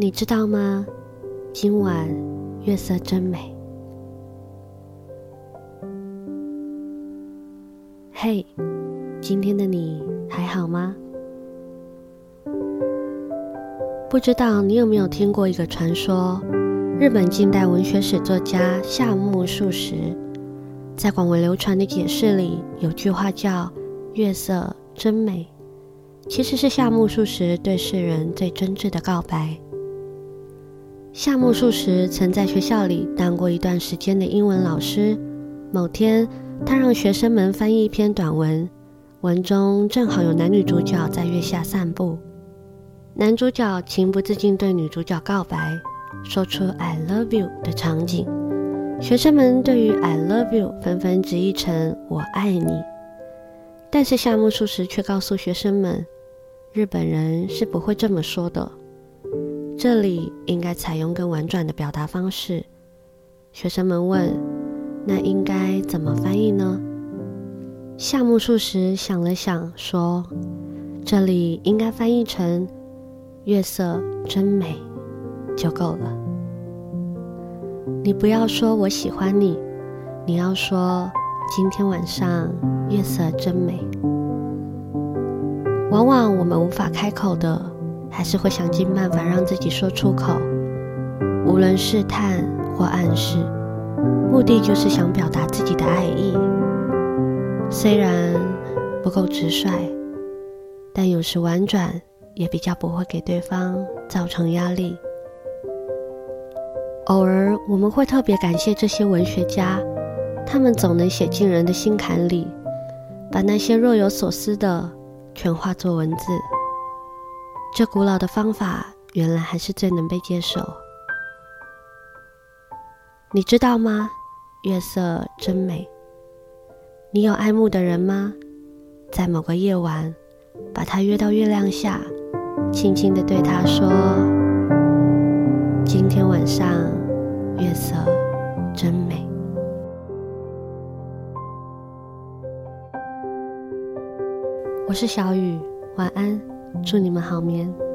你知道吗？今晚月色真美。嘿，今天的你还好吗？不知道你有没有听过一个传说？日本近代文学史作家夏目漱石在广为流传的解释里，有句话叫“月色真美”，其实是夏目漱石对世人最真挚的告白。夏目漱石曾在学校里当过一段时间的英文老师。某天，他让学生们翻译一篇短文，文中正好有男女主角在月下散步。男主角情不自禁对女主角告白，说出 “I love you” 的场景。学生们对于 “I love you” 纷纷直译成“我爱你”。但是夏目漱石却告诉学生们，日本人是不会这么说的。这里应该采用更婉转的表达方式。学生们问：“那应该怎么翻译呢？”夏目漱石想了想，说：“这里应该翻译成‘月色真美’就够了。你不要说我喜欢你，你要说今天晚上月色真美。往往我们无法开口的。”还是会想尽办法让自己说出口，无论试探或暗示，目的就是想表达自己的爱意。虽然不够直率，但有时婉转也比较不会给对方造成压力。偶尔我们会特别感谢这些文学家，他们总能写进人的心坎里，把那些若有所思的全化作文字。这古老的方法，原来还是最能被接受。你知道吗？月色真美。你有爱慕的人吗？在某个夜晚，把他约到月亮下，轻轻地对他说：“今天晚上月色真美。”我是小雨，晚安。祝你们好眠。